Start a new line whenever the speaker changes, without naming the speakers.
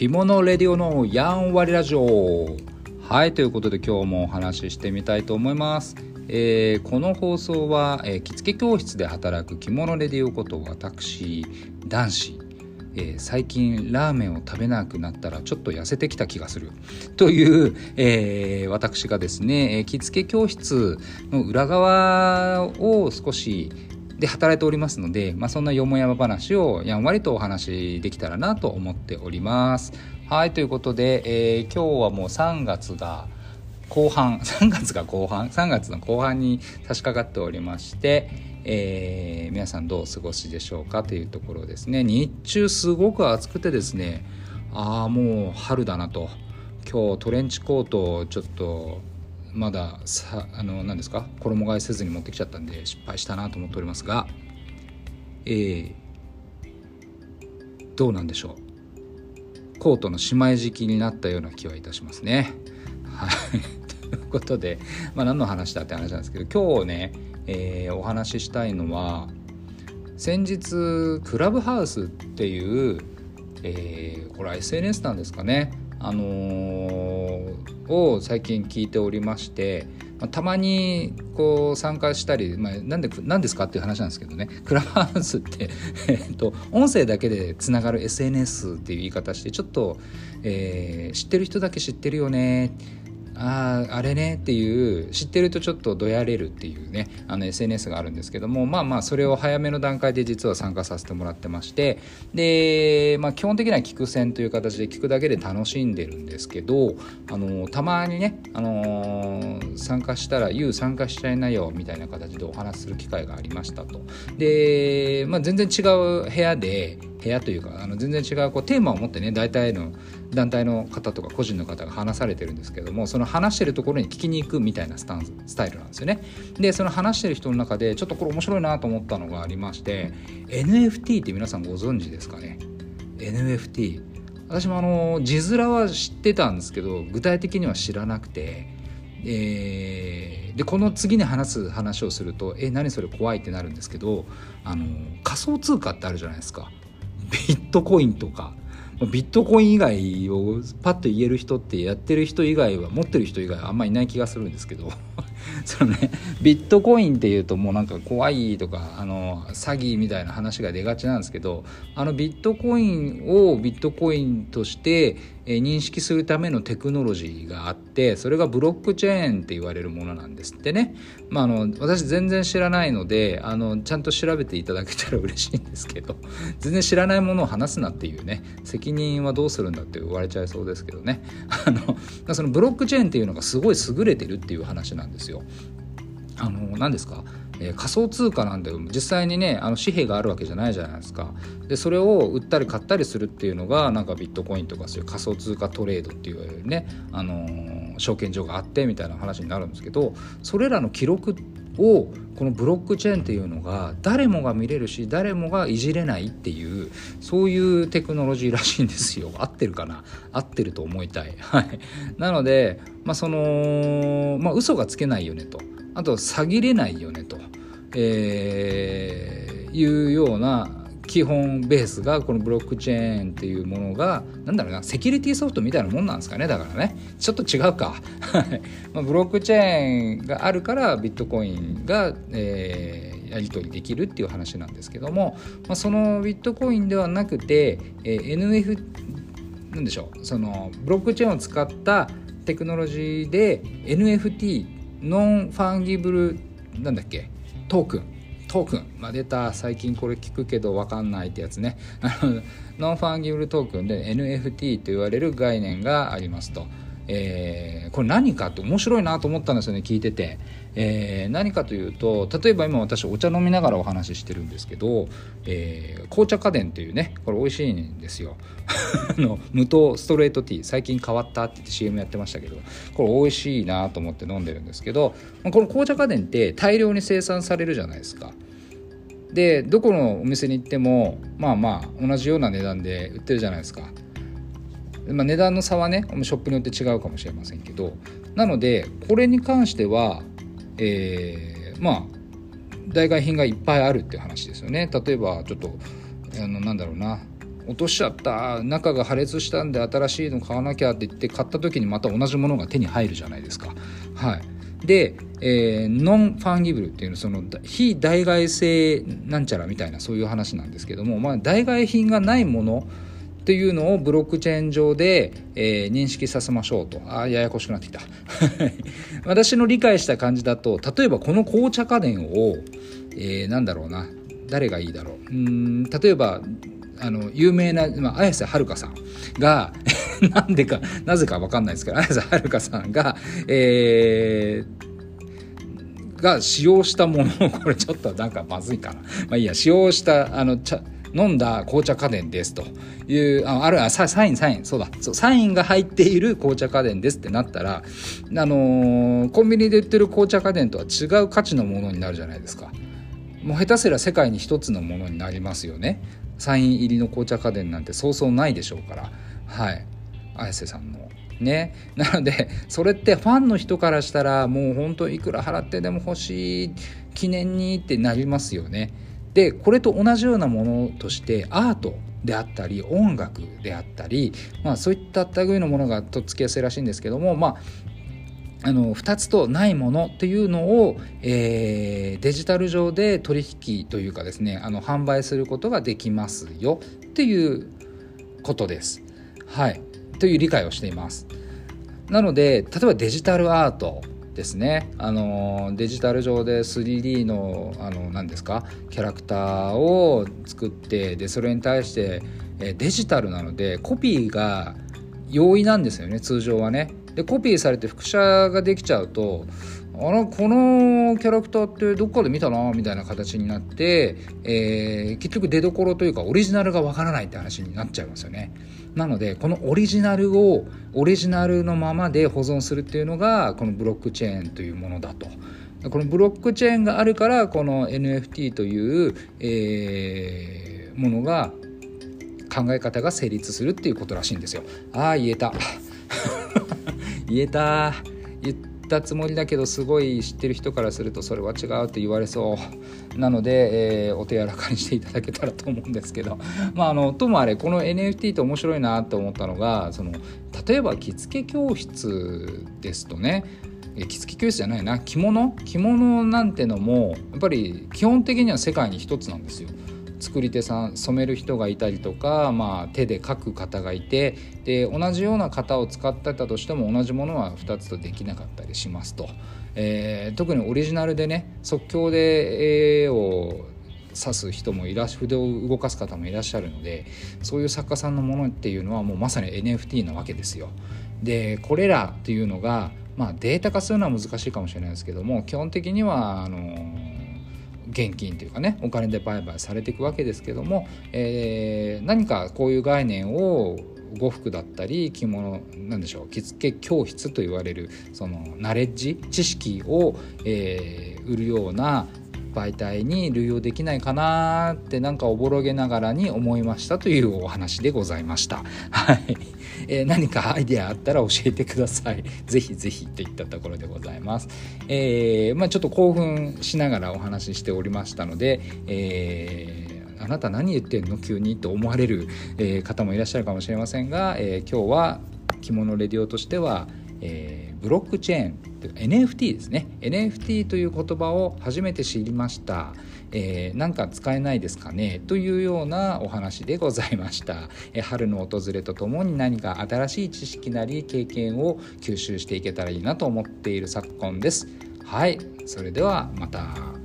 着物レディオのやんわりラジオ。はいということで今日もお話ししてみたいと思います。えー、この放送は、えー、着付け教室で働く着物レディオこと私男子、えー、最近ラーメンを食べなくなったらちょっと痩せてきた気がする。という、えー、私がですねえ着付け教室の裏側を少しで働いておりますので、まあ、そんなよもやま話をやんわりとお話できたらなと思っております。はいということで、えー、今日はもう3月が後半 3月が後半3月の後半に差し掛かっておりまして、えー、皆さんどうお過ごしでしょうかというところですね日中すごく暑くてですねああもう春だなと今日トレンチコートをちょっとまださあの何ですか？衣替えせずに持ってきちゃったんで失敗したなと思っておりますがえー、どうなんでしょう？コートのしまい時期になったような気はいたしますね。はい。ということで、まあ、何の話だって話なんですけど今日ね、えー、お話ししたいのは先日クラブハウスっていう、えー、これは SNS なんですかね。あのー、を最近聞いておりまして、まあ、たまにこう参加したり、まあ、なんでなんですかっていう話なんですけどね。クラブハウスってえっと音声だけでつながる SNS っていう言い方してちょっと、えー、知ってる人だけ知ってるよね。あああれねっていう知ってるとちょっとどやれるっていうねあの SNS があるんですけどもまあまあそれを早めの段階で実は参加させてもらってましてで、まあ、基本的には聞く線という形で聞くだけで楽しんでるんですけどあのたまにね、あのー、参加したら「YOU 参加しちゃいなよ」みたいな形でお話しする機会がありましたと。で、まあ、全然違う部屋で部屋というかあの全然違うこうテーマを持ってね大体の団体の方とか個人の方が話されてるんですけどもその話してるところに聞きに行くみたいなスタンススタイルなんですよね。でその話してる人の中でちょっとこれ面白いなと思ったのがありまして NFT って皆さんご存知ですかね？NFT 私もあの字面は知ってたんですけど具体的には知らなくて、えー、でこの次に話す話をすると「え何それ怖い?」ってなるんですけどあの仮想通貨ってあるじゃないですか。ビットコインとかビットコイン以外をパッと言える人ってやってる人以外は持ってる人以外はあんまいない気がするんですけど そのねビットコインっていうともうなんか怖いとかあの詐欺みたいな話が出がちなんですけどあのビットコインをビットコインとして認識するためのテクノロジーがあってそれがブロックチェーンって言われるものなんですってね、まあ、あの私全然知らないのであのちゃんと調べていただけたら嬉しいんですけど全然知らないものを話すなっていうね責任はどうするんだって言われちゃいそうですけどね。あのそのブロックチェーンっていうのがすごい優れてるっていう話なんですよ。あの何ですか？えー、仮想通貨なんで実際にねあの紙幣があるわけじゃないじゃないですか。でそれを売ったり買ったりするっていうのがなんかビットコインとかそういう仮想通貨トレードっていうね、あのー、証券所があってみたいな話になるんですけどそれらの記録ってをこのブロックチェーンっていうのが誰もが見れるし誰もがいじれないっていうそういうテクノロジーらしいんですよ。合ってるかな？合ってると思いたい。はい。なのでまあそのまあ嘘がつけないよねと。あと詐欺れないよねと、えー、いうような基本ベースがこのブロックチェーンっていうものがなんだろうなセキュリティソフトみたいなもんなんですかねだからね。ちょっと違うか。まあブロックチェーンがあるからビットコインが、えー、やり取りできるっていう話なんですけども、まあ、そのビットコインではなくて、えー、NF なんでしょうそのブロックチェーンを使ったテクノロジーで NFT ノンファンギブルなんだっけトークン。トークン、まあ、出た最近これ聞くけど分かんないってやつねノンファンギブルトークンで NFT と言われる概念がありますと。えー、これ何かって面白いなと思ったんですよね聞いてて、えー、何かというと例えば今私お茶飲みながらお話ししてるんですけど、えー、紅茶家電っていうねこれ美味しいんですよ。あの無糖ストレートティー最近変わったって言って CM やってましたけどこれ美味しいなと思って飲んでるんですけどこの紅茶家電って大量に生産されるじゃないですか。でどこのお店に行ってもまあまあ同じような値段で売ってるじゃないですか。まあ、値段の差はねショップによって違うかもしれませんけどなのでこれに関しては、えー、まあ代替品がいっぱいあるっていう話ですよね。例えばちょっとあのなんだろうな。落としちゃった中が破裂したんで新しいの買わなきゃって言って買った時にまた同じものが手に入るじゃないですか。はい、で、えー、ノンファンギブルっていうのその非代替性なんちゃらみたいなそういう話なんですけども、まあ、代替品がないものっていうのをブロックチェーン上で、えー、認識させましょうと。あややこしくなってきた。私の理解した感じだと例えばこの紅茶家電を、えー、なんだろうな。誰がいいだろう。うん例えばあの有名な、まあ、綾瀬はるかさんが なんでかなぜか分かんないですけど綾瀬はるかさんがえー、が使用したものをこれちょっとなんかまずいかな。まあいいや使用したあの茶飲んだ紅茶家電ですというああるあササインサインそうだ。そうサインが入っている紅茶家電ですってなったらあのー、コンビニで売ってる紅茶家電とは違う価値のものになるじゃないですか。もう下手すら世界に一つのものになりますよね。サイン入りの紅茶家電なんてそうそうないでしょうから。はい。綾瀬さんのね。なのでそれってファンの人からしたらもうほんといくら払ってでも欲しい記念にってなりますよね。でこれと同じようなものとしてアートであったり音楽であったり、まあ、そういった類のものがとっつきやすいらしいんですけども、まあ、あの2つとないものっていうのを、えー、デジタル上で取引というかですねあの販売することができますよっていうことです。はい、という理解をしています。なので例えばデジタルアートですねあのデジタル上で 3D のあの何ですか？キャラクターを作ってでそれに対してデジタルなのでコピーが容易なんですよね通常はね。でコピーされて複写ができちゃうとあのこのキャラクターってどっかで見たなみたいな形になって、えー、結局出どころというかオリジナルがわからないって話になっちゃいますよね。なのでこのオリジナルをオリジナルのままで保存するっていうのがこのブロックチェーンというものだと。このブロックチェーンがあるからこの NFT という、えー、ものが考え方が成立するっていうことらしいんですよ。ああ言えた 言えたったつもりだけどすごい知ってる人からするとそれは違うって言われそうなので、えー、お手柔らかにしていただけたらと思うんですけど まああのともあれこの NFT って面白いなと思ったのがその例えば着付け教室ですとね着付け教室じゃないな着物？着物なんてのもやっぱり基本的には世界に一つなんですよ。作り手さん染める人がいたりとか、まあ、手で描く方がいてで同じような型を使ってたとしても同じものは2つとできなかったりしますと、えー、特にオリジナルでね即興で絵を指す人もいらっ筆を動かす方もいらっしゃるのでそういう作家さんのものっていうのはもうまさに NFT なわけですよ。でこれらっていうのが、まあ、データ化するのは難しいかもしれないですけども基本的にはあの現金というかねお金で売買されていくわけですけども、えー、何かこういう概念を呉服だったり着物なんでしょう着付け教室と言われるそのナレッジ知識を、えー、売るような媒体に類用できないかなってなんかおぼろげながらに思いましたというお話でございました。はい、えー、何かアイデアあったら教えてください。ぜひぜひといったところでございます。えー、まあ、ちょっと興奮しながらお話ししておりましたので、えーあなた何言ってんの？急にと思われる、え方もいらっしゃるかもしれませんが、え今日は着物レディオとしては、え、ブロックチェーン NFT ですね NFT という言葉を初めて知りました、えー、なんか使えないですかねというようなお話でございました、えー、春の訪れとともに何か新しい知識なり経験を吸収していけたらいいなと思っている昨今です。はいそれではまた。